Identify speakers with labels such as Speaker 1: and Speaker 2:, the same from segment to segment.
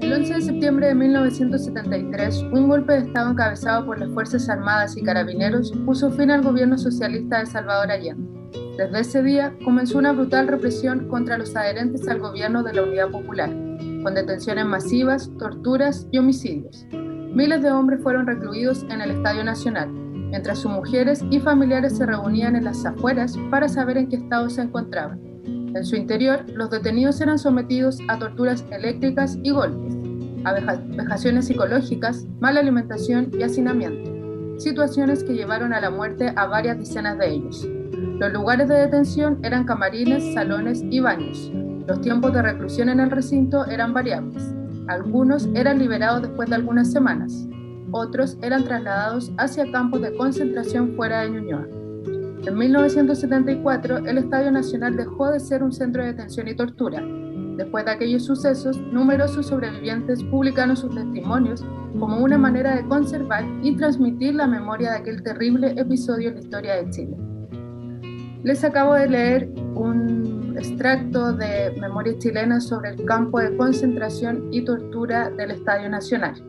Speaker 1: El 11 de septiembre de 1973, un golpe de Estado encabezado por las Fuerzas Armadas y Carabineros puso fin al gobierno socialista de Salvador Allende. Desde ese día comenzó una brutal represión contra los adherentes al gobierno de la Unidad Popular, con detenciones masivas, torturas y homicidios. Miles de hombres fueron recluidos en el Estadio Nacional, mientras sus mujeres y familiares se reunían en las afueras para saber en qué estado se encontraban. En su interior, los detenidos eran sometidos a torturas eléctricas y golpes, a vejaciones psicológicas, mala alimentación y hacinamiento, situaciones que llevaron a la muerte a varias decenas de ellos. Los lugares de detención eran camarines, salones y baños. Los tiempos de reclusión en el recinto eran variables. Algunos eran liberados después de algunas semanas, otros eran trasladados hacia campos de concentración fuera de Ñuñoa. En 1974, el Estadio Nacional dejó de ser un centro de detención y tortura, Después de aquellos sucesos, numerosos sobrevivientes publicaron sus testimonios como una manera de conservar y transmitir la memoria de aquel terrible episodio en la historia de Chile. Les acabo de leer un extracto de Memorias chilenas sobre el campo de concentración y tortura del Estadio Nacional.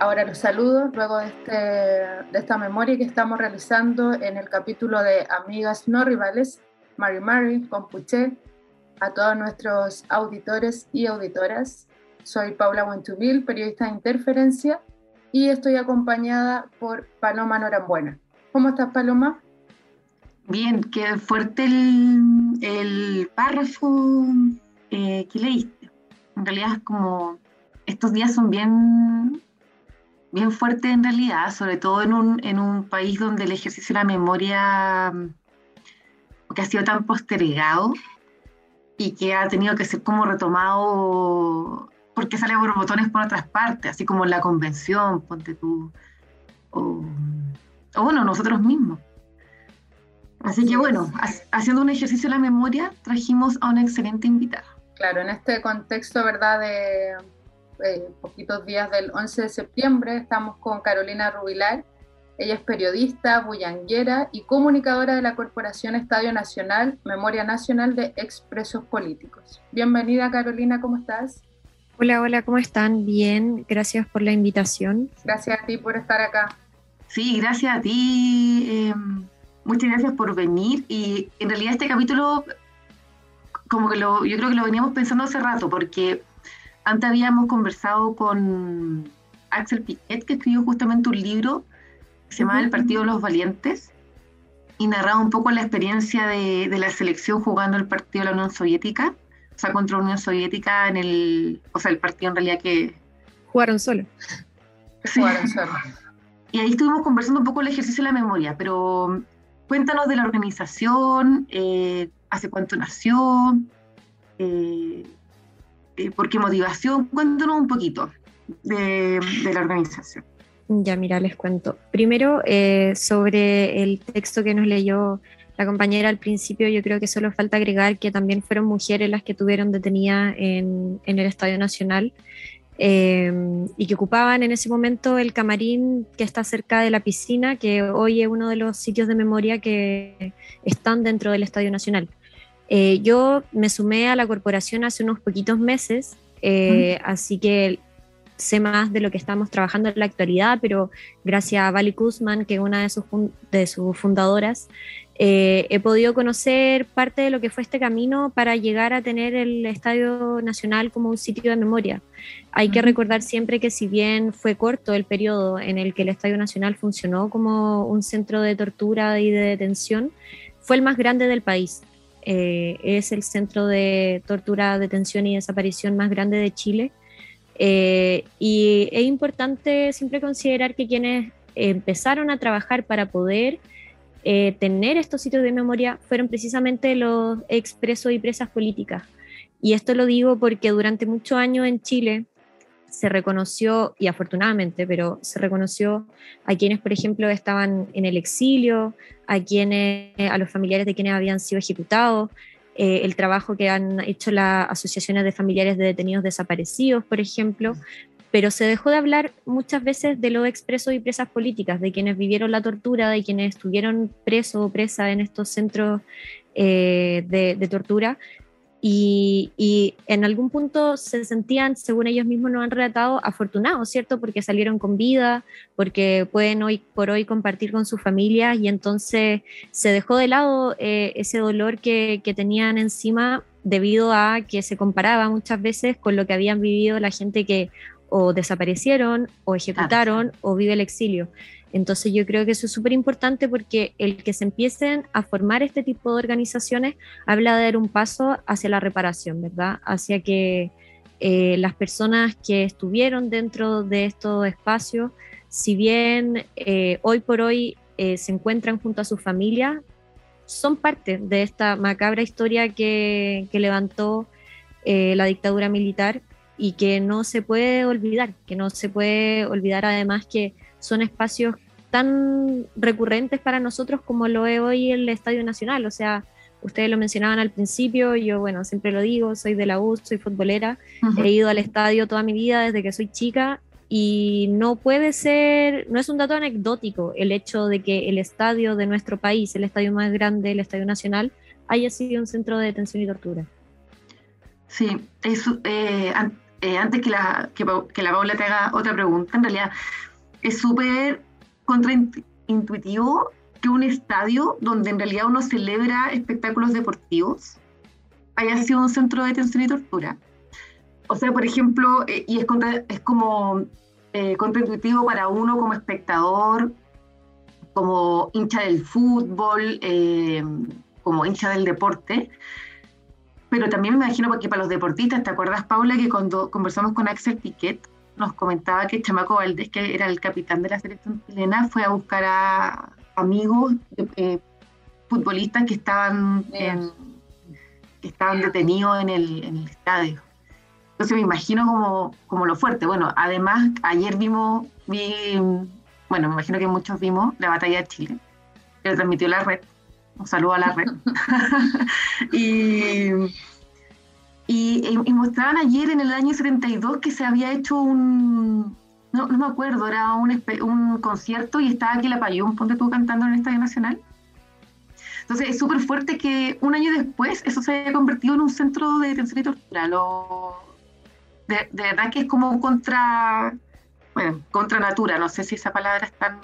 Speaker 1: Ahora los saludo luego de, este, de esta memoria que estamos realizando en el capítulo de Amigas no rivales, Mari Mari, Compuche, a todos nuestros auditores y auditoras. Soy Paula Buentumil, periodista de Interferencia, y estoy acompañada por Paloma Norambuena. ¿Cómo estás, Paloma?
Speaker 2: Bien, qué fuerte el, el párrafo eh, que leíste. En realidad es como, estos días son bien, bien fuertes en realidad, sobre todo en un, en un país donde el ejercicio de la memoria que ha sido tan postergado, y que ha tenido que ser como retomado porque sale por botones por otras partes, así como en la convención, ponte tú, o, bueno, nosotros mismos. Así que bueno, haciendo un ejercicio de la memoria, trajimos a una excelente invitada.
Speaker 1: Claro, en este contexto, ¿verdad? De eh, poquitos días del 11 de septiembre, estamos con Carolina Rubilar, ella es periodista, bullanguera y comunicadora de la Corporación Estadio Nacional, Memoria Nacional de Expresos Políticos. Bienvenida Carolina, ¿cómo estás?
Speaker 3: Hola, hola, ¿cómo están? Bien, gracias por la invitación.
Speaker 1: Gracias a ti por estar acá.
Speaker 2: Sí, gracias a ti. Em, muchas gracias por venir. Y en realidad este capítulo, como que lo, yo creo que lo veníamos pensando hace rato, porque antes habíamos conversado con Axel Piquet, que escribió justamente un libro se llamaba El Partido de los Valientes, y narraba un poco la experiencia de, la selección jugando el partido de la Unión Soviética, o sea, contra la Unión Soviética en el, o sea, el partido en realidad que...
Speaker 3: Jugaron solo.
Speaker 1: Jugaron solo.
Speaker 2: Y ahí estuvimos conversando un poco el ejercicio de la memoria, pero cuéntanos de la organización, eh, hace cuánto nació, eh, eh, por qué motivación, cuéntanos un poquito de la organización.
Speaker 3: Ya, mira, les cuento. Primero, eh, sobre el texto que nos leyó la compañera al principio, yo creo que solo falta agregar que también fueron mujeres las que tuvieron detenida en, el Estadio Nacional em, y que ocupaban en ese momento el camarín que está cerca de la piscina, que hoy es uno de los sitios de memoria que están dentro del Estadio Nacional. Eh, yo me sumé a la corporación hace unos poquitos meses, eh, así que sé más de lo que estamos trabajando en la actualidad, pero gracias a Vali Kuzman, que es una de sus, de sus fundadoras, eh, he podido conocer parte de lo que fue este camino para llegar a tener el Estadio Nacional como un sitio de memoria. Hay que recordar siempre que si bien fue corto el periodo en el que el Estadio Nacional funcionó como un centro de tortura y de detención, fue el más grande del país. Eh, es el centro de tortura, detención y desaparición más grande de Chile eh, y es importante siempre considerar que quienes empezaron a trabajar para poder eh, tener estos sitios de memoria fueron precisamente los expresos y presas políticas. Y esto lo digo porque durante muchos años en Chile se reconoció, y afortunadamente, pero se reconoció a quienes, por ejemplo, estaban en el exilio, a quienes, a los familiares de quienes habían sido ejecutados, eh, el trabajo que han hecho las asociaciones de familiares de detenidos desaparecidos, por ejemplo, pero se dejó de hablar muchas veces de los expresos y presas políticas, de quienes vivieron la tortura, de quienes estuvieron presos o presas en estos centros eh, de, tortura. Y, y, en algún punto se sentían, según ellos mismos nos han relatado, afortunados, ¿cierto? Porque salieron con vida, porque pueden hoy por hoy compartir con sus familias y entonces se dejó de lado eh, ese dolor que, que tenían encima debido a que se comparaba muchas veces con lo que habían vivido la gente que o desaparecieron o ejecutaron o vive el exilio. Entonces yo creo que eso es súper importante porque el que se empiecen a formar este tipo de organizaciones habla de dar un paso hacia la reparación, ¿verdad? Hacia que eh, las personas que estuvieron dentro de estos espacios, si bien eh, hoy por hoy eh, se encuentran junto a su familia, son parte de esta macabra historia que, que levantó la dictadura militar y que no se puede olvidar, que no se puede olvidar además que son espacios tan recurrentes para nosotros como lo es hoy el Estadio Nacional. O sea, ustedes lo mencionaban al principio, yo bueno, siempre lo digo, soy de la U, soy futbolera, he ido al estadio toda mi vida desde que soy chica y no puede ser, no es un dato anecdótico el hecho de que el estadio de nuestro país, el estadio más grande, el Estadio Nacional, haya sido un centro de detención y tortura.
Speaker 2: Sí, eh, eh, antes que la, que, la Paula te haga otra pregunta, en realidad es súper contraintuitivo que un estadio donde en realidad uno celebra espectáculos deportivos haya sido un centro de detención y tortura. O sea, por ejemplo, eh, y es, es como eh, contraintuitivo para uno como espectador, como hincha del fútbol, como hincha del deporte, pero también me imagino que para los deportistas, ¿te acuerdas, Paula, que cuando conversamos con Axel Piquet, nos comentaba que Chamaco Valdés, que era el capitán de la selección chilena, fue a buscar a amigos eh, futbolistas que estaban, estaban detenidos en el, en el, estadio. Entonces me imagino como, como lo fuerte. Bueno, además, ayer vimos, vi, bueno, me imagino que muchos vimos la batalla de Chile, que lo transmitió la red un saludo a la red. y, y, mostraban ayer en el año 72 que se había hecho un, no, me acuerdo, era un, un concierto y estaba aquí la Payón, ponte tú cantando en el Estadio Nacional. Entonces es súper fuerte que un año después eso se haya convertido en un centro de detención y tortura. Lo, de, de, verdad que es como contra, bueno, contra natura, no sé si esa palabra es tan...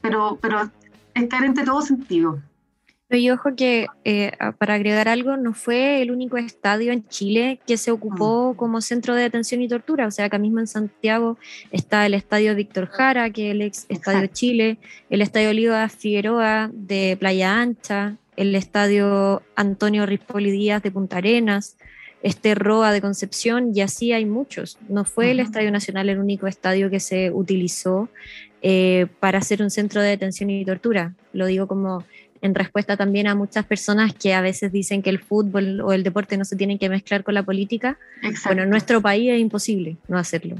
Speaker 2: Pero, pero es carente de todo sentido.
Speaker 3: Yo ojo que, eh, para agregar algo, no fue el único estadio en Chile que se ocupó mm. como centro de detención y tortura. O sea, acá mismo en Santiago está el estadio Víctor Jara, que es el ex estadio Chile, el estadio Oliva Figueroa de Playa Ancha, el estadio Antonio Rispoli Díaz de Punta Arenas, este Roa de Concepción, y así hay muchos. No fue el Estadio Nacional el único estadio que se utilizó eh, para ser un centro de detención y tortura. Lo digo como en respuesta también a muchas personas que a veces dicen que el fútbol o el deporte no se tienen que mezclar con la política. Bueno, en nuestro país es imposible no hacerlo.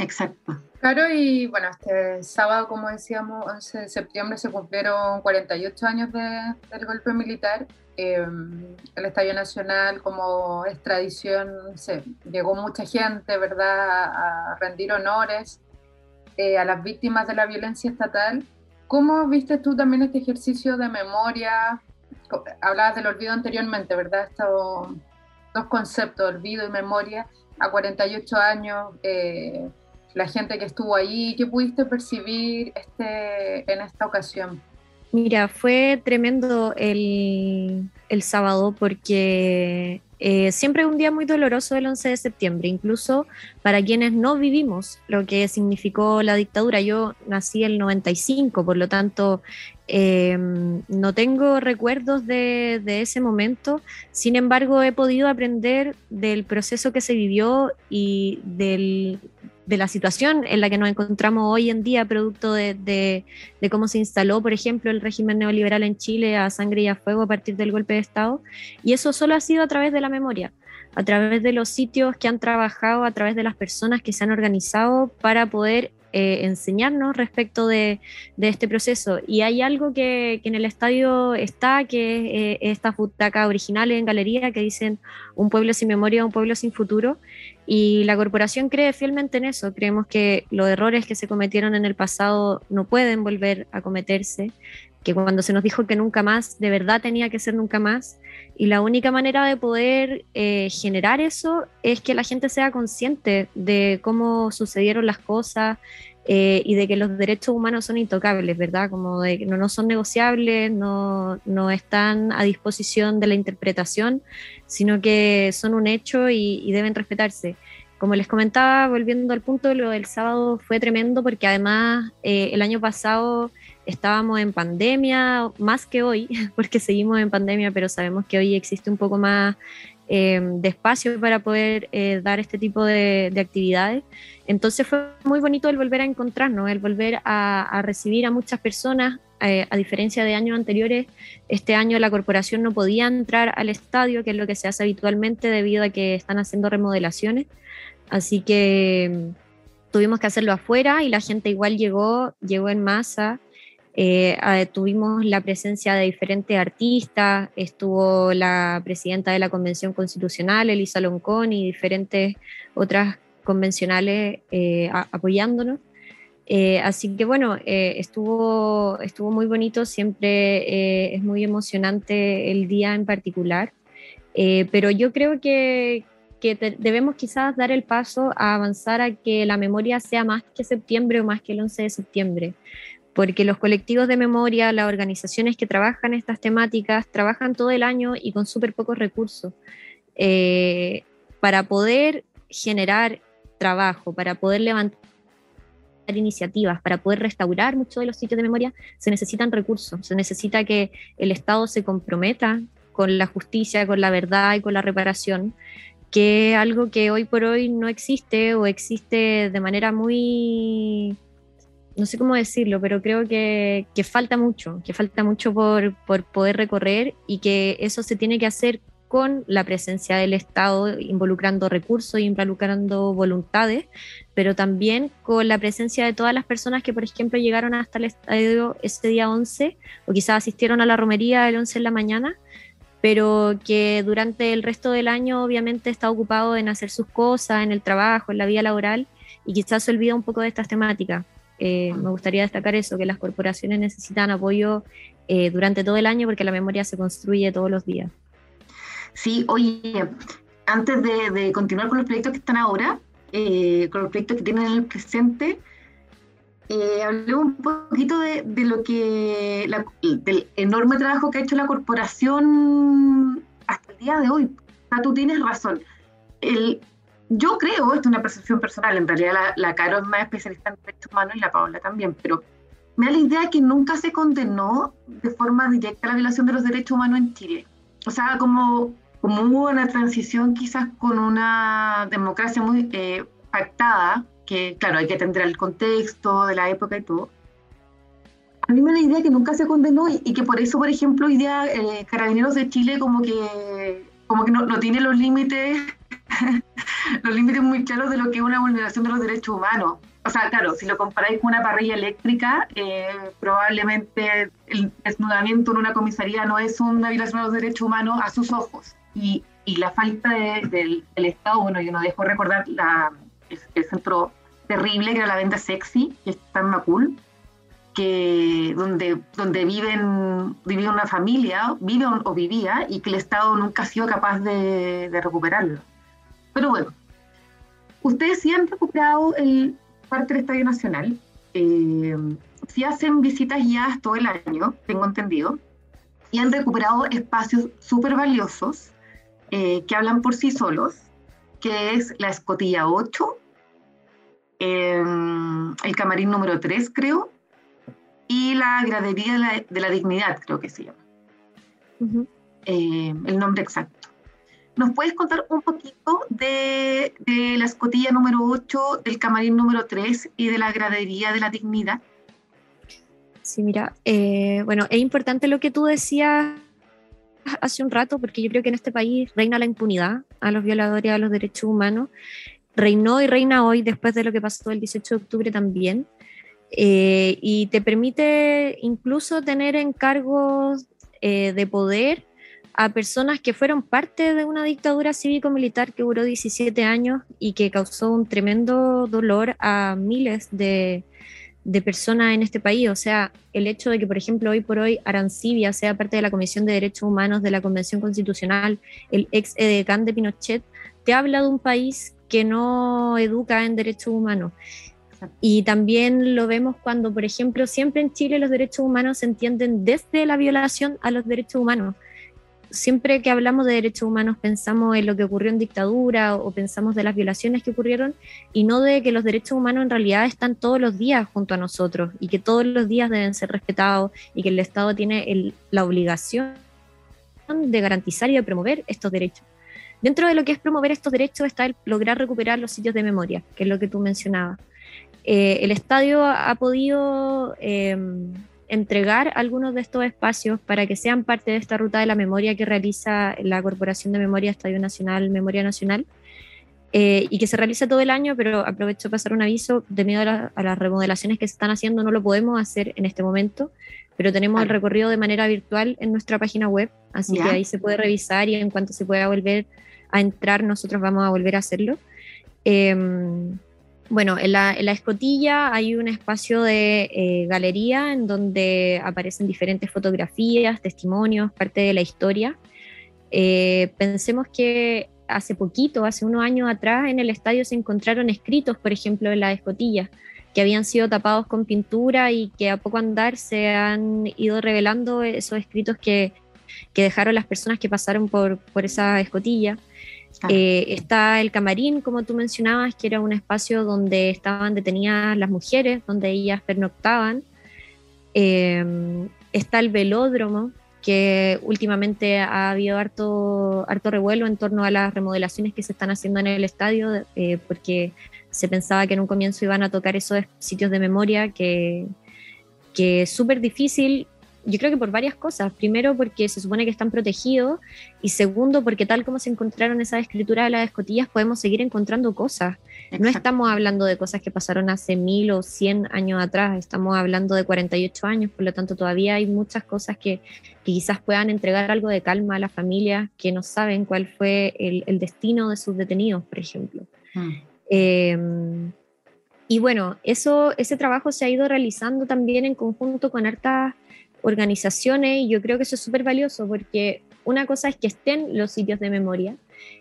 Speaker 2: Exacto.
Speaker 1: Claro, y bueno, este sábado, como decíamos, 11 de septiembre se cumplieron 48 años del golpe militar. Em, el Estadio Nacional, como es tradición, se, llegó mucha gente, ¿verdad?, a rendir honores eh, a las víctimas de la violencia estatal. ¿Cómo viste tú también este ejercicio de memoria? Hablabas del olvido anteriormente, ¿verdad? Estos dos conceptos, olvido y memoria, a 48 años, eh, la gente que estuvo ahí, ¿qué pudiste percibir este, en esta ocasión?
Speaker 3: Mira, fue tremendo el, el sábado porque eh, siempre es un día muy doloroso el 11 de septiembre, incluso para quienes no vivimos lo que significó la dictadura. Yo nací el 95, por lo tanto em, no tengo recuerdos de, ese momento, sin embargo he podido aprender del proceso que se vivió y del, de la situación en la que nos encontramos hoy en día, producto de, cómo se instaló, por ejemplo, el régimen neoliberal en Chile a sangre y a fuego a partir del golpe de Estado. Y eso solo ha sido a través de la memoria, a través de los sitios que han trabajado, a través de las personas que se han organizado para poder eh, enseñarnos respecto de, este proceso. Y hay algo que, en el estadio está, que es esta butaca original en galería que dicen un pueblo sin memoria, un pueblo sin futuro. Y la corporación cree fielmente en eso. Creemos que los errores que se cometieron en el pasado no pueden volver a cometerse que cuando se nos dijo que nunca más, de verdad tenía que ser nunca más. Y la única manera de poder eh, generar eso es que la gente sea consciente de cómo sucedieron las cosas eh, y de que los derechos humanos son intocables, ¿verdad? Como de que no, no son negociables, no, no, están a disposición de la interpretación, sino que son un hecho y, deben respetarse. Como les comentaba, volviendo al punto, lo del sábado fue tremendo porque además eh, el año pasado estábamos en pandemia, más que hoy, porque seguimos en pandemia, pero sabemos que hoy existe un poco más eh, de espacio para poder eh, dar este tipo de, actividades. Entonces fue muy bonito el volver a encontrarnos, el volver a, recibir a muchas personas. Eh, a diferencia de años anteriores, este año la corporación no podía entrar al estadio, que es lo que se hace habitualmente debido a que están haciendo remodelaciones. Así que mm, tuvimos que hacerlo afuera y la gente igual llegó, llegó en masa. Eh, tuvimos la presencia de diferentes artistas, estuvo la presidenta de la Convención Constitucional, Elisa Loncón, y diferentes otras convencionales eh, apoyándonos. Eh, así que bueno, estuvo, estuvo muy bonito, siempre es muy emocionante el día en particular, pero yo creo que, que debemos quizás dar el paso a avanzar a que la memoria sea más que septiembre o más que el 11 de septiembre porque los colectivos de memoria, las organizaciones que trabajan estas temáticas, trabajan todo el año y con súper pocos recursos. Eh, para poder generar trabajo, para poder levantar iniciativas, para poder restaurar muchos de los sitios de memoria, se necesitan recursos, se necesita que el Estado se comprometa con la justicia, con la verdad y con la reparación, que es algo que hoy por hoy no existe o existe de manera muy no sé cómo decirlo, pero creo que, falta mucho, que falta mucho por, poder recorrer y que eso se tiene que hacer con la presencia del Estado, involucrando recursos, involucrando voluntades, pero también con la presencia de todas las personas que, por ejemplo, llegaron hasta el estadio ese día 11 o quizás asistieron a la romería el 11 en la mañana, pero que durante el resto del año obviamente está ocupado en hacer sus cosas, en el trabajo, en la vida laboral, y quizás se olvida un poco de estas temáticas. Eh, me gustaría destacar eso, que las corporaciones necesitan apoyo eh, durante todo el año porque la memoria se construye todos los días.
Speaker 2: Sí, oye, antes de, continuar con los proyectos que están ahora, eh, con los proyectos que tienen en el presente, hablé un poquito de, lo que, del enorme trabajo que ha hecho la corporación hasta el día de hoy. O tú tienes razón. Yo creo, esto es una percepción personal, en realidad la, la Caro es más especialista en derechos humanos y la Paola también, pero me da la idea que nunca se condenó de forma directa la violación de los derechos humanos en Chile. O sea, como, como hubo una transición quizás con una democracia muy eh, pactada, que claro, hay que atender al contexto de la época y todo. A mí me da la idea que nunca se condenó y, que por eso, por ejemplo, hoy día eh, Carabineros de Chile como que, como que no, no tiene los límites los límites muy claros de lo que es una vulneración de los derechos humanos. O sea, claro, si lo comparáis con una parrilla eléctrica, eh, probablemente el desnudamiento en una comisaría no es una violación de los derechos humanos a sus ojos. Y, la falta del, Estado, bueno, yo no dejo recordar la, el, centro terrible que era la venta sexy, que está en Macul, que donde, donde vivía una familia, vive o, vivía, y que el Estado nunca ha sido capaz de recuperarlo. Pero bueno, ustedes sí han recuperado el parte del Estadio Nacional. Eh, sí hacen visitas guiadas todo el año, tengo entendido, y han recuperado espacios súper valiosos eh, que hablan por sí solos, que es la escotilla 8, em, el camarín número 3, creo, y la gradería de la, dignidad, creo que se llama. Eh, el nombre exacto. ¿Nos puedes contar un poquito de, la escotilla número 8, del camarín número 3 y de la gradería de la dignidad?
Speaker 3: Sí, mira, eh, bueno, es importante lo que tú decías hace un rato, porque yo creo que en este país reina la impunidad a los violadores de los derechos humanos, reinó y reina hoy después de lo que pasó el 18 de octubre también. Eh, y te permite incluso tener encargos eh, de poder a personas que fueron parte de una dictadura cívico-militar que duró 17 años y que causó un tremendo dolor a miles de, de personas en este país. O sea, el hecho de que, por ejemplo, hoy por hoy Arancibia sea parte de la Comisión de Derechos Humanos de la Convención Constitucional, el ex edecán de Pinochet, te habla de un país que no educa en derechos humanos. Y también lo vemos cuando, por ejemplo, siempre en Chile los derechos humanos se entienden desde la violación a los derechos humanos siempre que hablamos de derechos humanos pensamos en lo que ocurrió en dictadura o pensamos de las violaciones que ocurrieron y no de que los derechos humanos en realidad están todos los días junto a nosotros y que todos los días deben ser respetados y que el Estado tiene la obligación de garantizar y de promover estos derechos. Dentro de lo que es promover estos derechos está lograr recuperar los sitios de memoria, que es lo que tú mencionabas. Eh, el estadio ha podido eh, entregar algunos de estos espacios para que sean parte de esta ruta de la memoria que realiza la Corporación de Memoria Estadio Nacional, Memoria Nacional, eh, y que se realiza todo el año, pero aprovecho para pasar un aviso, debido a, a, las remodelaciones que se están haciendo, no lo podemos hacer en este momento, pero tenemos el recorrido de manera virtual en nuestra página web, así que ahí se puede revisar y en cuanto se pueda volver a entrar, nosotros vamos a volver a hacerlo. Eh, bueno, en la, escotilla hay un espacio de eh, galería en donde aparecen diferentes fotografías, testimonios, parte de la historia. Eh, pensemos que hace poquito, hace unos años atrás, en el estadio se encontraron escritos, por ejemplo, en la escotilla, que habían sido tapados con pintura y que a poco andar se han ido revelando esos escritos que, dejaron las personas que pasaron por, por esa escotilla. Eh, está el camarín, como tú mencionabas, que era un espacio donde estaban detenidas las mujeres, donde ellas pernoctaban. Em, está el velódromo, que últimamente ha habido harto, harto revuelo en torno a las remodelaciones que se están haciendo en el estadio, eh, porque se pensaba que en un comienzo iban a tocar esos sitios de memoria que, que es súper difícil yo creo que por varias cosas. Primero, porque se supone que están protegidos. Y segundo, porque tal como se encontraron esas escrituras de las escotillas, podemos seguir encontrando cosas. No estamos hablando de cosas que pasaron hace mil o cien años atrás, estamos hablando de 48 años, por lo tanto todavía hay muchas cosas que, quizás puedan entregar algo de calma a las familias que no saben cuál fue el, destino de sus detenidos, por ejemplo. Mm. Em, y bueno, eso, ese trabajo se ha ido realizando también en conjunto con hartas organizaciones yo creo que eso es súper valioso porque una cosa es que estén los sitios de memoria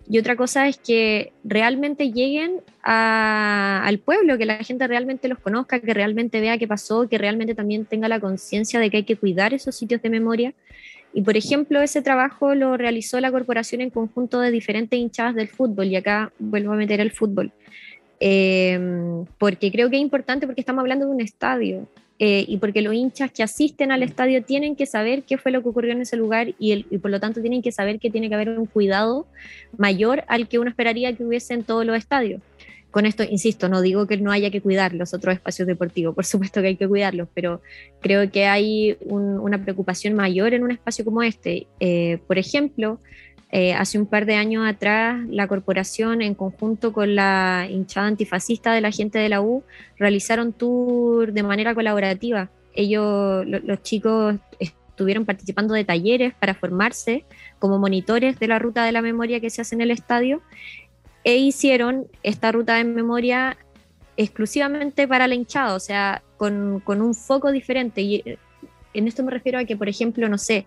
Speaker 3: y otra cosa es que realmente lleguen al pueblo, que la gente realmente los conozca, que realmente vea qué pasó, que realmente también tenga la conciencia de que hay que cuidar esos sitios de memoria. Y por ejemplo, ese trabajo lo realizó la corporación en conjunto de diferentes hinchadas del fútbol, y acá vuelvo a meter el fútbol, eh, porque creo que es importante porque estamos hablando de un estadio. Eh, y porque los hinchas que asisten al estadio tienen que saber qué fue lo que ocurrió en ese lugar y, por lo tanto tienen que saber que tiene que haber un cuidado mayor al que uno esperaría que hubiese en todos los estadios. Con esto, insisto, no digo que no haya que cuidar los otros espacios deportivos, por supuesto que hay que cuidarlos, pero creo que hay una preocupación mayor en un espacio como este. Eh, por ejemplo, eh, hace un par de años atrás, la corporación, en conjunto con la hinchada antifascista de la gente de la U, realizaron tour de manera colaborativa. Ellos, los chicos, estuvieron participando de talleres para formarse como monitores de la ruta de la memoria que se hace en el estadio e hicieron esta ruta de memoria exclusivamente para la hinchada, o sea, con, con un foco diferente. Y en esto me refiero a que, por ejemplo, no sé,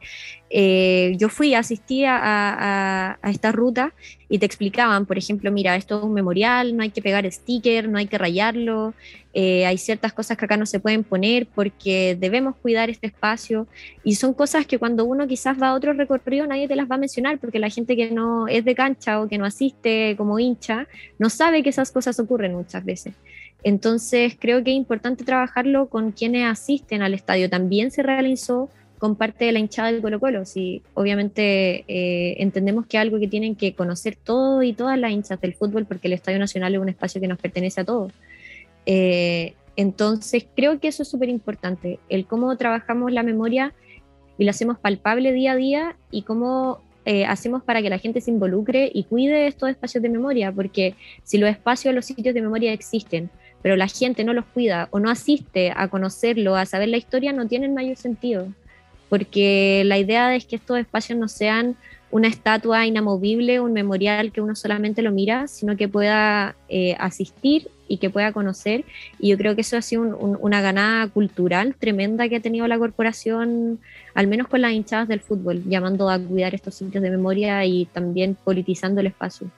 Speaker 3: eh, yo fui, asistí a, a, esta ruta y te explicaban, por ejemplo, mira, esto es un memorial, no hay que pegar sticker, no hay que rayarlo, eh, hay ciertas cosas que acá no se pueden poner porque debemos cuidar este espacio y son cosas que cuando uno quizás va a otro recorrido nadie te las va a mencionar porque la gente que no es de cancha o que no asiste como hincha no sabe que esas cosas ocurren muchas veces. Entonces creo que es importante trabajarlo con quienes asisten al estadio. También se realizó con parte de la hinchada del Colo Colo. Sí, obviamente eh, entendemos que es algo que tienen que conocer todos y todas las hinchas del fútbol porque el Estadio Nacional es un espacio que nos pertenece a todos. Eh, entonces creo que eso es súper importante, el cómo trabajamos la memoria y lo hacemos palpable día a día y cómo eh, hacemos para que la gente se involucre y cuide estos espacios de memoria? Porque si los espacios, los sitios de memoria existen, pero la gente no los cuida o no asiste a conocerlo, a saber la historia, no tienen mayor sentido. Porque la idea es que estos espacios no sean una estatua inamovible, un memorial que uno solamente lo mira, sino que pueda eh, asistir y que pueda conocer. Y yo creo que eso ha sido una ganada cultural tremenda que ha tenido la corporación, al menos con las hinchadas del fútbol, llamando a cuidar estos sitios de memoria y también politizando el espacio.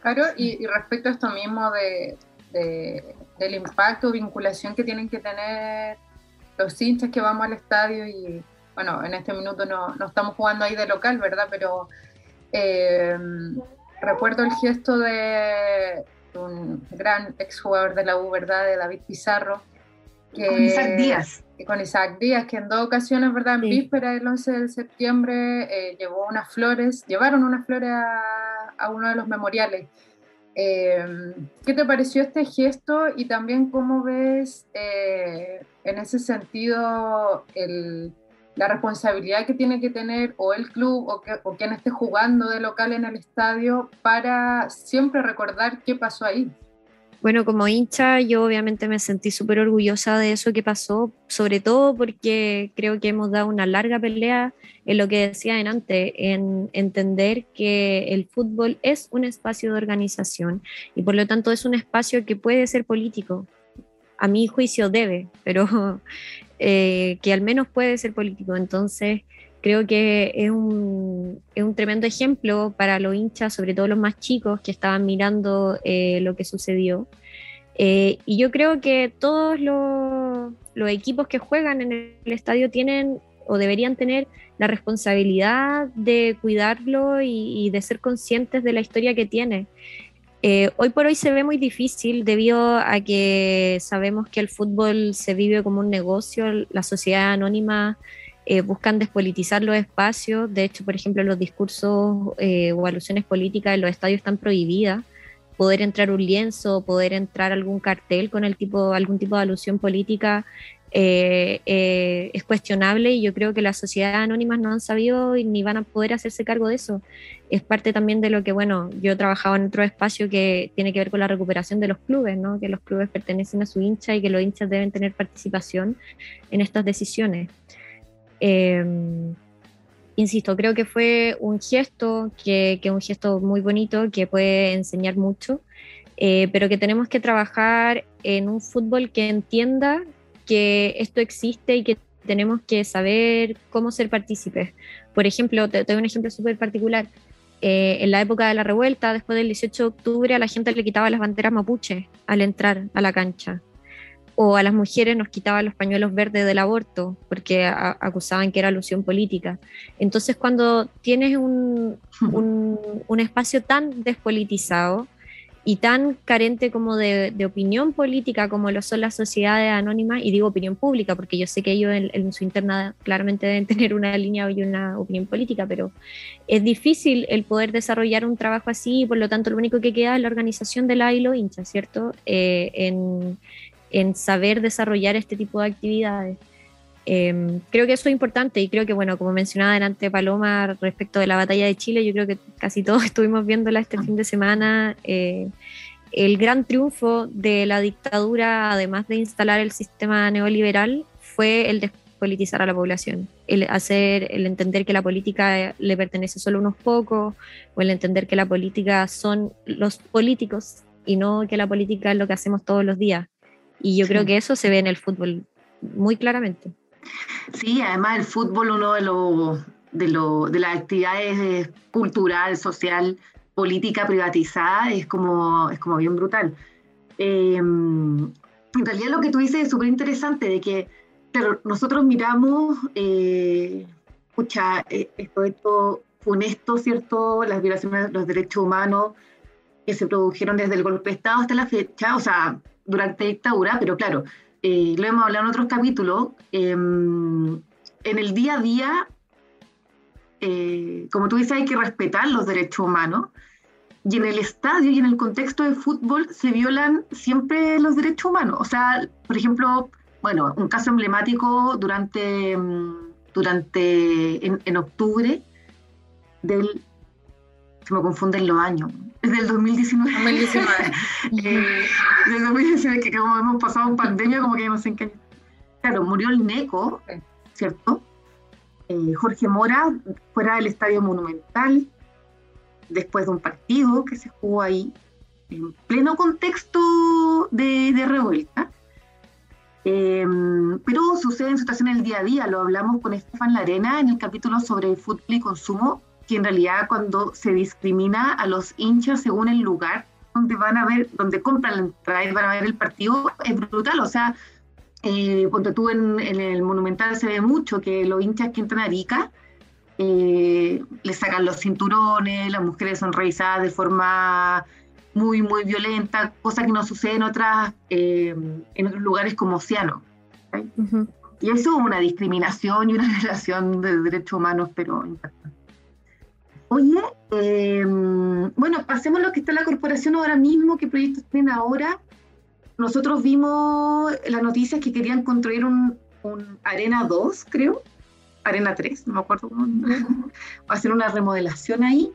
Speaker 1: Claro, y, respecto a esto mismo de, del impacto, vinculación que tienen que tener los hinchas que vamos al estadio y bueno, en este minuto no, no estamos jugando ahí de local, ¿verdad? Pero eh, recuerdo el gesto de un gran exjugador de la U, ¿verdad? De David Pizarro.
Speaker 2: Que, con Isaac Díaz.
Speaker 1: Con Isaac Díaz, que en dos ocasiones, ¿verdad? En víspera del 11 de septiembre eh, llevó unas flores, llevaron unas flores a, a uno de los memoriales. Eh, ¿Qué te pareció este gesto y también cómo ves en ese sentido la responsabilidad que tiene que tener o el club o, que, o quien esté jugando de local en el estadio para siempre recordar qué pasó ahí.
Speaker 3: Bueno, como hincha, yo obviamente me sentí súper orgullosa de eso que pasó, sobre todo porque creo que hemos dado una larga pelea en lo que decía antes, en entender que el fútbol es un espacio de organización y por lo tanto es un espacio que puede ser político. A mi juicio debe, pero eh, que al menos puede ser político. Entonces, creo que es un, es un, tremendo ejemplo para los hinchas, sobre todo los más chicos que estaban mirando eh, lo que sucedió. Eh, y yo creo que todos los, los, equipos que juegan en el estadio tienen o deberían tener la responsabilidad de cuidarlo y, y de ser conscientes de la historia que tiene. Eh, hoy por hoy se ve muy difícil debido a que sabemos que el fútbol se vive como un negocio, la sociedad anónima eh, buscan despolitizar los espacios, de hecho, por ejemplo, los discursos eh, o alusiones políticas en los estadios están prohibidas, poder entrar un lienzo, poder entrar algún cartel con el algún tipo de alusión política eh, eh, es cuestionable y yo creo que las sociedades anónimas no han sabido ni van a poder hacerse cargo de eso. Es parte también de lo que, bueno, yo he trabajado en otro espacio que tiene que ver con la recuperación de los clubes, ¿no? que los clubes pertenecen a su hincha y que los hinchas deben tener participación en estas decisiones. Em, insisto, creo que fue un gesto, que un gesto muy bonito, que puede enseñar mucho, eh, pero que tenemos que trabajar en un fútbol que entienda que esto existe y que tenemos que saber cómo ser partícipes. Por ejemplo, te, doy un ejemplo súper particular. Eh, en la época de la revuelta, después del 18 de octubre, a la gente le quitaba las banderas mapuche al entrar a la cancha. O a las mujeres nos quitaban los pañuelos verdes del aborto porque acusaban que era alusión política. Entonces, cuando tienes un, un, un espacio tan despolitizado, y tan carente como de, opinión política como lo son las sociedades anónimas, y digo opinión pública, porque yo sé que ellos en, su interna claramente deben tener una línea y una opinión política, pero es difícil el poder desarrollar un trabajo así, y por lo tanto lo único que queda es la organización de la y lo hincha, ¿cierto? Eh, en, en saber desarrollar este tipo de actividades. Em, creo que eso es importante y creo que, bueno, como mencionaba delante Paloma respecto de la batalla de Chile, yo creo que casi todos estuvimos viéndola este fin de semana. Eh, el gran triunfo de la dictadura, además de instalar el sistema neoliberal, fue el despolitizar a la población, el hacer, el entender que la política le pertenece solo a unos pocos, o el entender que la política son los políticos y no que la política es lo que hacemos todos los días. Y yo creo que eso se ve en el fútbol muy claramente.
Speaker 2: Sí, además el fútbol, uno de, los de, de las actividades cultural, social, política privatizada, es como, es como bien brutal. Em, en realidad lo que tú dices es súper interesante, de que nosotros miramos, eh, escucha, eh, esto, esto funesto, ¿cierto? Las violaciones de los derechos humanos que se produjeron desde el golpe de Estado hasta la fecha, o sea, durante dictadura, pero claro, eh, lo hemos hablado en otros capítulos, em, en el día a día, eh, como tú dices, hay que respetar los derechos humanos. Y en el estadio y en el contexto de fútbol se violan siempre los derechos humanos. O sea, por ejemplo, bueno, un caso emblemático durante, em, durante en, octubre, del, se me confunden los años, es del 2019.
Speaker 1: 2019.
Speaker 2: eh, del 2019, que como hemos pasado en pandemia, como que no sé en qué. Claro, murió el NECO. ¿cierto? Eh, Jorge Mora, fuera del Estadio Monumental, después de un partido que se jugó ahí, en pleno contexto de, de revuelta. Eh, pero sucede en situaciones del día a día, lo hablamos con Estefan Larena en el capítulo sobre el fútbol y consumo, que en realidad cuando se discrimina a los hinchas según el lugar donde van a ver, donde compran la entrada y van a ver el partido, es brutal, o sea, eh, ponte tú en, en el Monumental se ve mucho que los hinchas que entran a Arica eh, les sacan los cinturones, las mujeres son revisadas de forma muy, muy violenta, cosa que no sucede en, otras, eh, en otros lugares como Océano. Y eso es una discriminación y una violación de derechos humanos, pero impactante. Oye, eh, bueno, pasemos a lo que está en la corporación ahora mismo, qué proyectos tienen ahora. Nosotros vimos las noticias que querían construir un, un Arena 2, creo, Arena 3, no me acuerdo cómo, hacer una remodelación ahí.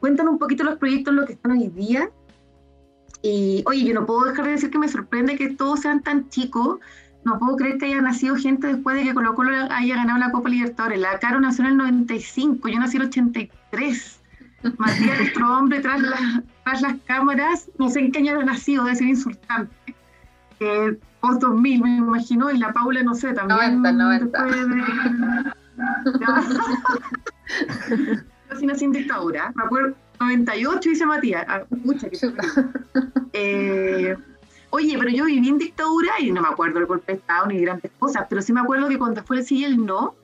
Speaker 2: Cuéntanos un poquito los proyectos los que están hoy día. Y oye, yo no puedo dejar de decir que me sorprende que todos sean tan chicos. No puedo creer que haya nacido gente después de que Colo Colo haya ganado la Copa Libertadores. La Caro nació en el 95, yo nací en el 83. Matías, nuestro hombre tras, las- tras las cámaras, no sé en qué año ha nacido, debe ser insultante. Eh, post 2000, me imagino, y la Paula, no sé, también.
Speaker 1: 90, 90.
Speaker 2: después de- Yo sí nací en dictadura, me acuerdo, 98 dice Matías. Ah, qué
Speaker 1: Chuta.
Speaker 2: eh, oye, pero yo viví en dictadura y no me acuerdo del golpe de Estado ni grandes cosas, pero sí me acuerdo que cuando fue el sí y el no,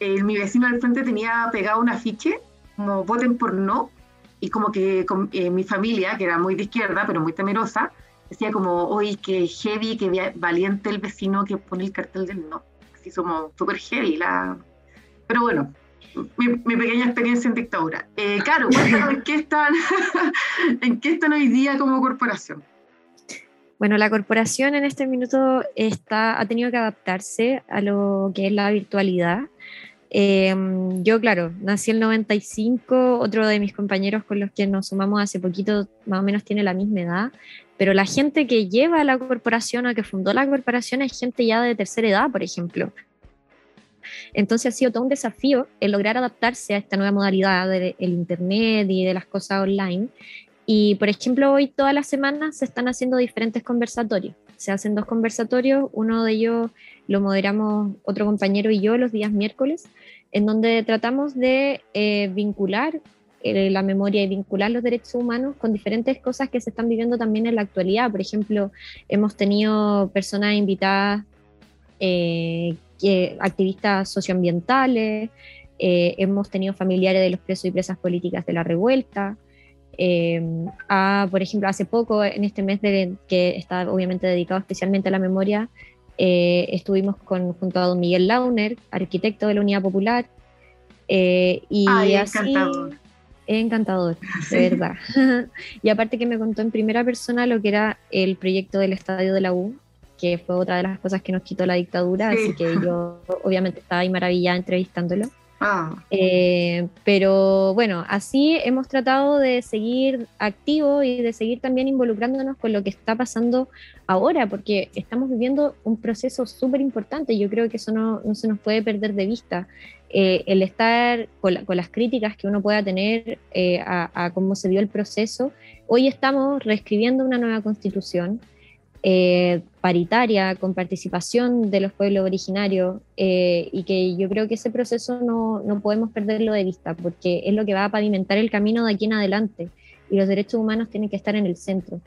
Speaker 2: eh, mi vecino al frente tenía pegado un afiche como voten por no, y como que con- eh, mi familia, que era muy de izquierda, pero muy temerosa, decía como, oye, que heavy, via- valiente el vecino que pone el cartel del no. Así somos súper heavy. La... Pero bueno, mi, mi pequeña experiencia en dictadura. Eh, claro, en qué están, en qué están hoy día como corporación.
Speaker 3: Bueno, la corporación en este minuto está, ha tenido que adaptarse a lo que es la virtualidad. Eh, yo, claro, nací el 95, otro de mis compañeros con los que nos sumamos hace poquito más o menos tiene la misma edad, pero la gente que lleva la corporación o que fundó la corporación es gente ya de tercera edad, por ejemplo. Entonces ha sido todo un desafío el lograr adaptarse a esta nueva modalidad del Internet y de las cosas online. Y, por ejemplo, hoy todas las semanas se están haciendo diferentes conversatorios. Se hacen dos conversatorios, uno de ellos lo moderamos otro compañero y yo los días miércoles, en donde tratamos de eh, vincular eh, la memoria y vincular los derechos humanos con diferentes cosas que se están viviendo también en la actualidad. Por ejemplo, hemos tenido personas invitadas, eh, que- activistas socioambientales, hemos tenido familiares de los presos y presas políticas de la revuelta. Eh, a, por ejemplo, hace poco, en este mes de, que está obviamente dedicado especialmente a la memoria, eh, estuvimos con, junto a don Miguel Launer, arquitecto de la Unidad Popular, eh, y
Speaker 2: Ay,
Speaker 3: así...
Speaker 2: encantador.
Speaker 3: Encantador,
Speaker 2: Sí.
Speaker 3: de verdad. y aparte que me contó en primera persona lo que era el proyecto del estadio de la U, que fue otra de las cosas que nos quitó la dictadura,
Speaker 2: Sí.
Speaker 3: así que yo obviamente estaba ahí maravillada entrevistándolo.
Speaker 2: Ah,
Speaker 3: Eh, pero bueno, así hemos tratado de seguir activos y de seguir también involucrándonos con lo que está pasando ahora, porque estamos viviendo un proceso súper importante. Yo creo que eso no, se nos puede perder de vista. Eh, el estar con, la- con las críticas que uno pueda tener eh, a, a cómo se dio el proceso, hoy estamos reescribiendo una nueva constitución eh, paritaria, con participación de los pueblos originarios, eh, y que yo creo que ese proceso no, no podemos perderlo de vista, porque es lo que va a pavimentar el camino de aquí en adelante, y los derechos humanos tienen que estar en el centro.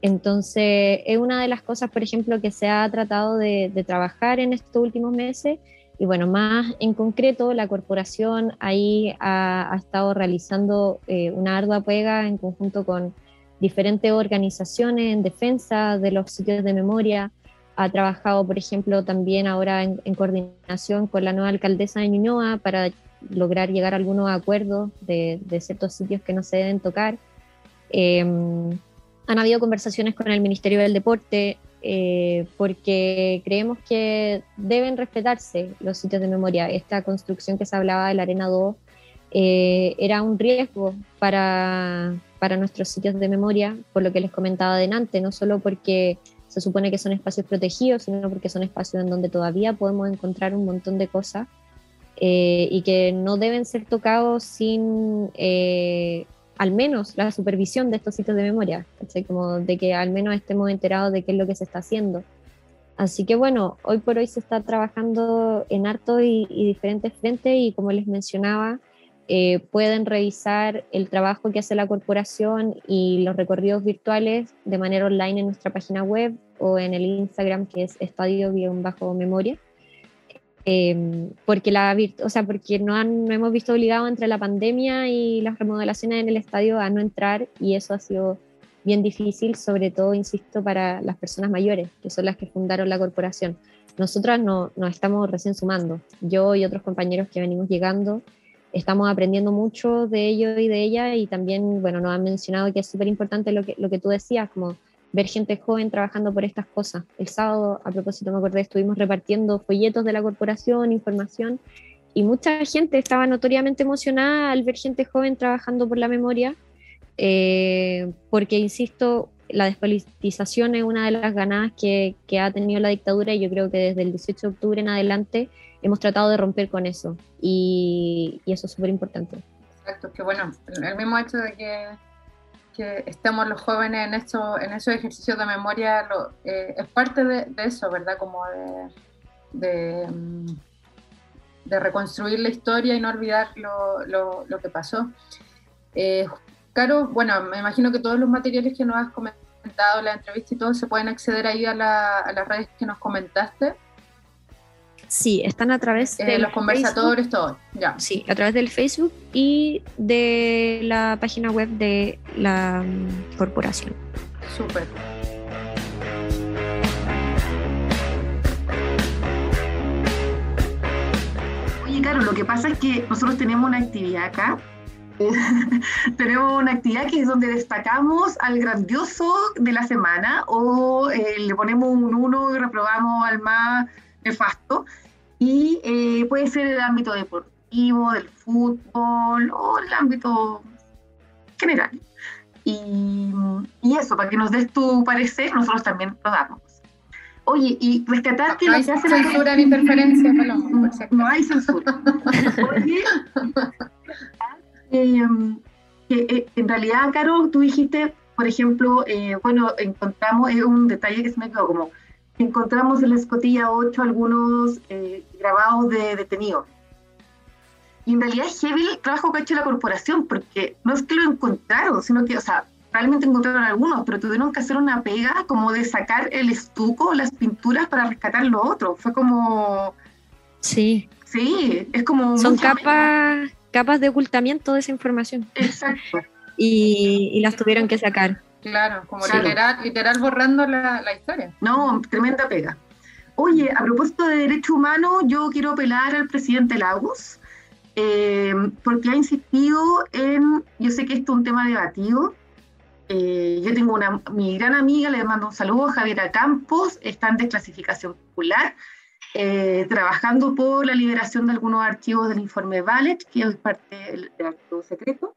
Speaker 3: Entonces, es una de las cosas, por ejemplo, que se ha tratado de, de trabajar en estos últimos meses, y bueno, más en concreto, la corporación ahí ha, ha estado realizando eh, una ardua pega en conjunto con diferentes organizaciones en defensa de los sitios de memoria. Ha trabajado, por ejemplo, también ahora en, en coordinación con la nueva alcaldesa de Ñuñoa para lograr llegar a algunos acuerdos de, de ciertos sitios que no se deben tocar. Eh, han habido conversaciones con el Ministerio del Deporte eh, porque creemos que deben respetarse los sitios de memoria. Esta construcción que se hablaba de la Arena 2 eh, era un riesgo para, para nuestros sitios de memoria, por lo que les comentaba adelante, no solo porque se supone que son espacios protegidos, sino porque son espacios en donde todavía podemos encontrar un montón de cosas eh, y que no deben ser tocados sin eh, al menos la supervisión de estos sitios de memoria, como de que al menos estemos enterados de qué es lo que se está haciendo. Así que bueno, hoy por hoy se está trabajando en harto y diferentes frentes y como les mencionaba, eh, pueden revisar el trabajo que hace la corporación y los recorridos virtuales de manera online en nuestra página web o en el Instagram que es estadio-memoria. Eh, porque, la, o sea, porque no, han, hemos visto obligado entre la pandemia y las remodelaciones en el estadio a no entrar y eso ha sido bien difícil, sobre todo, insisto, para las personas mayores, que son las que fundaron la corporación. Nosotras no, nos estamos recién sumando, yo y otros compañeros que venimos llegando, estamos aprendiendo mucho de ello y de ella y también, bueno, nos han mencionado que es súper importante lo que, lo que tú decías, como ver gente joven trabajando por estas cosas. El sábado, a propósito, me acordé, estuvimos repartiendo folletos de la corporación, información, y mucha gente estaba notoriamente emocionada al ver gente joven trabajando por la memoria, eh, porque, insisto, la despolitización es una de las ganadas que, que ha tenido la dictadura y yo creo que desde el 18 de octubre en adelante hemos tratado de romper con eso y, eso es súper importante.
Speaker 1: Exacto, que bueno, el mismo hecho de que, que estemos los jóvenes en, esto, en esos ejercicios de memoria lo, eh, es parte de, eso, ¿verdad? Como de, de, reconstruir la historia y no olvidar lo, lo, lo que pasó. Eh, Caro, bueno, me imagino que todos los materiales que nos has comentado, la entrevista y todo, se pueden acceder ahí a, la, a las redes que nos comentaste.
Speaker 3: Sí, están a través
Speaker 1: eh, de los conversadores, todo. Ya.
Speaker 3: Sí, a través del Facebook y de la página web de la mm, corporación.
Speaker 1: Súper.
Speaker 2: Oye, claro, lo que pasa es que nosotros tenemos una actividad acá. tenemos una actividad que es donde destacamos al grandioso de la semana o eh, le ponemos un uno y reprobamos al más nefasto. Y eh, puede ser el ámbito deportivo, del fútbol o el ámbito general. Y, y, eso, para que nos des tu parecer, nosotros también lo damos. Oye, y rescatar que
Speaker 1: no hay censura ni interferencia,
Speaker 2: no, no hay censura. Oye, eh, que, en realidad, Caro, tú dijiste, por ejemplo, eh, bueno, encontramos, un detalle que se me quedó como, encontramos en la escotilla 8 algunos eh, grabados de detenidos. Y en realidad es heavy el trabajo que ha hecho la corporación, porque no es que lo encontraron, sino que, o sea, realmente encontraron algunos, pero tuvieron que hacer una pega como de sacar el estuco, las pinturas para rescatar lo otro. Fue como...
Speaker 3: Sí.
Speaker 2: Sí, es como...
Speaker 3: Son capas, capas de ocultamiento de esa información.
Speaker 2: Exacto.
Speaker 3: y, y las tuvieron que sacar.
Speaker 1: Claro, como literal, literal, borrando la, historia.
Speaker 2: No, tremenda pega. Oye, a propósito de derecho humano, yo quiero apelar al presidente Lagos, eh, porque ha insistido en, yo sé que esto es un tema debatido, eh, yo tengo una, mi gran amiga, le mando un saludo, Javiera Campos, está en desclasificación popular, eh, trabajando por la liberación de algunos archivos del informe Valet, que es parte del, del archivo secreto,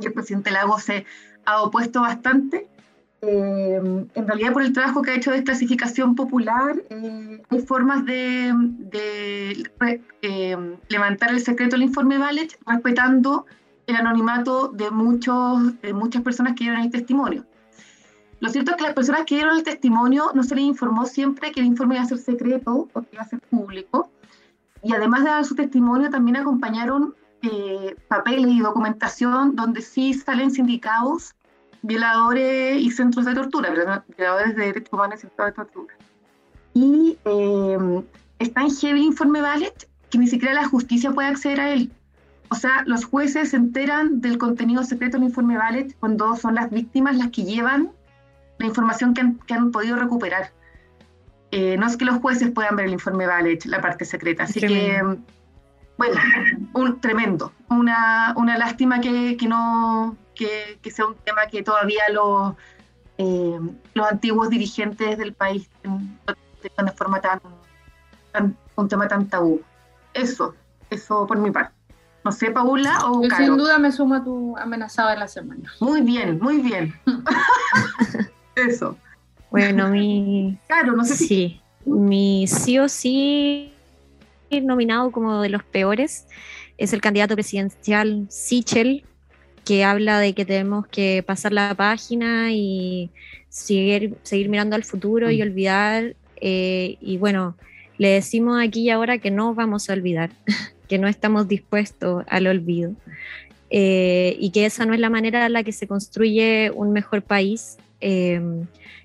Speaker 2: y el presidente Lagos se ha opuesto bastante. Eh, en realidad, por el trabajo que ha hecho de clasificación popular, eh, hay formas de, eh, levantar el secreto del informe Valet respetando el anonimato de, muchos, de muchas personas que dieron el testimonio. Lo cierto es que las personas que dieron el testimonio no se les informó siempre que el informe iba a ser secreto o que iba a ser público. Y además de dar su testimonio, también acompañaron papeles y documentación donde sí salen sindicados violadores y centros de tortura, violadores de derechos humanos y centros de tortura. Y eh, está en heavy informe Ballet que ni siquiera la justicia puede acceder a él. O sea, los jueces se enteran del contenido secreto del informe Ballet cuando son las víctimas las que llevan la información que han, que han podido recuperar. Eh, no es que los jueces puedan ver el informe Ballet, la parte secreta. Así que, bueno, un tremendo. Una, una lástima que, que no, que, sea un tema que todavía los, eh, los antiguos dirigentes del país tengan de forma tan, un tema tan tabú. Eso, eso por mi parte. No sé, Paula o
Speaker 1: Yo
Speaker 2: Caro.
Speaker 1: sin duda me sumo a tu amenazada de la semana.
Speaker 2: Muy bien, muy bien. Eso.
Speaker 3: Bueno, mi.
Speaker 2: Claro, no sé si.
Speaker 3: Sí, mi sí o sí nominado como de los peores es el candidato presidencial Sichel, que habla de que tenemos que pasar la página y seguir, seguir mirando al futuro y olvidar. eh, y bueno, le decimos aquí y ahora que no vamos a olvidar, que no estamos dispuestos al olvido. eh, y que esa no es la manera en la que se construye un mejor país. eh,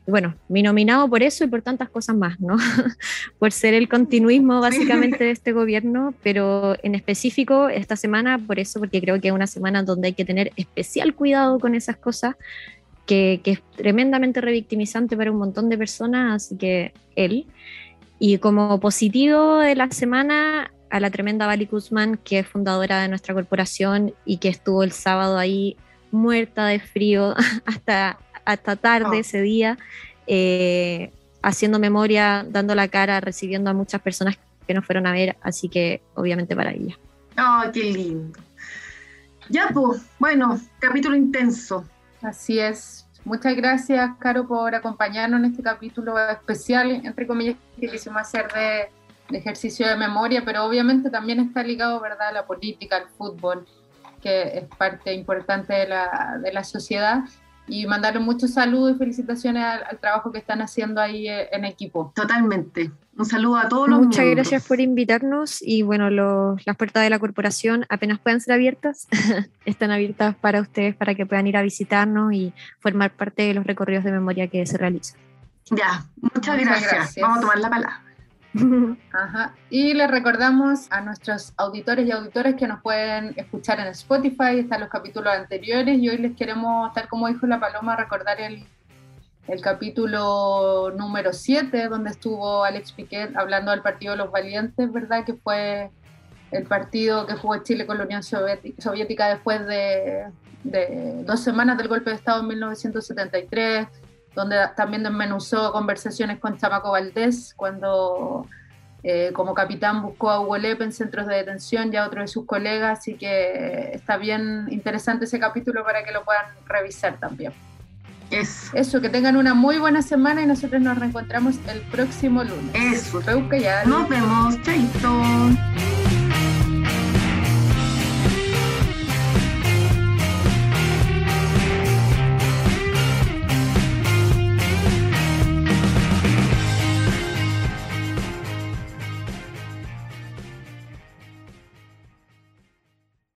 Speaker 3: bueno, mi nominado por eso y por tantas cosas más, ¿no? por ser el continuismo básicamente de este gobierno, pero en específico esta semana, por eso, porque creo que es una semana donde hay que tener especial cuidado con esas cosas, que, que es tremendamente revictimizante para un montón de personas, así que él. Y como positivo de la semana, a la tremenda Vali Guzmán, que es fundadora de nuestra corporación y que estuvo el sábado ahí muerta de frío hasta, hasta tarde
Speaker 2: Oh.
Speaker 3: ese día, eh, haciendo memoria, dando la cara, recibiendo a muchas personas que nos fueron a ver, así que obviamente para ella.
Speaker 2: Ay, qué lindo. Ya, pues, bueno, capítulo intenso.
Speaker 1: Así es. Muchas gracias, Caro, por acompañarnos en este capítulo especial, entre comillas, que quisimos hacer de, de ejercicio de memoria, pero obviamente también está ligado, ¿verdad?, a la política, al fútbol, que es parte importante de la, de la sociedad. Y mandarle muchos saludos y felicitaciones al, al trabajo que están haciendo ahí eh, en equipo.
Speaker 2: Totalmente. Un saludo a todos los
Speaker 3: Muchas gracias por invitarnos y bueno, los- las puertas de la corporación apenas puedan ser abiertas, están abiertas para ustedes para que puedan ir a visitarnos y formar parte de los recorridos de memoria que se realizan.
Speaker 2: Ya, muchas,
Speaker 1: Muchas
Speaker 2: gracias.
Speaker 1: gracias.
Speaker 2: Vamos a tomar la palabra.
Speaker 1: Ajá. Y les recordamos a nuestros auditores y auditores que nos pueden escuchar en Spotify, están los capítulos anteriores y hoy les queremos, tal como dijo la Paloma, recordar el, el capítulo número 7, donde estuvo Alex Piquet hablando del partido de los valientes, ¿verdad? Que fue el partido que jugó Chile con la Unión Soviética, Soviética después de, de dos semanas del golpe de Estado en 1973 donde también desmenuzó conversaciones con Chamaco Valdés cuando eh, como capitán buscó a Hugo Lepe en centros de detención y a otro de sus colegas, así que está bien interesante ese capítulo para que lo puedan revisar también.
Speaker 2: Es.
Speaker 1: Eso, que tengan una muy buena semana y nosotros nos reencontramos el próximo lunes.
Speaker 2: Eso.
Speaker 1: Peuca ya.
Speaker 2: Nos vemos. Chaito.